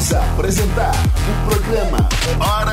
Precisa apresentar o programa Hora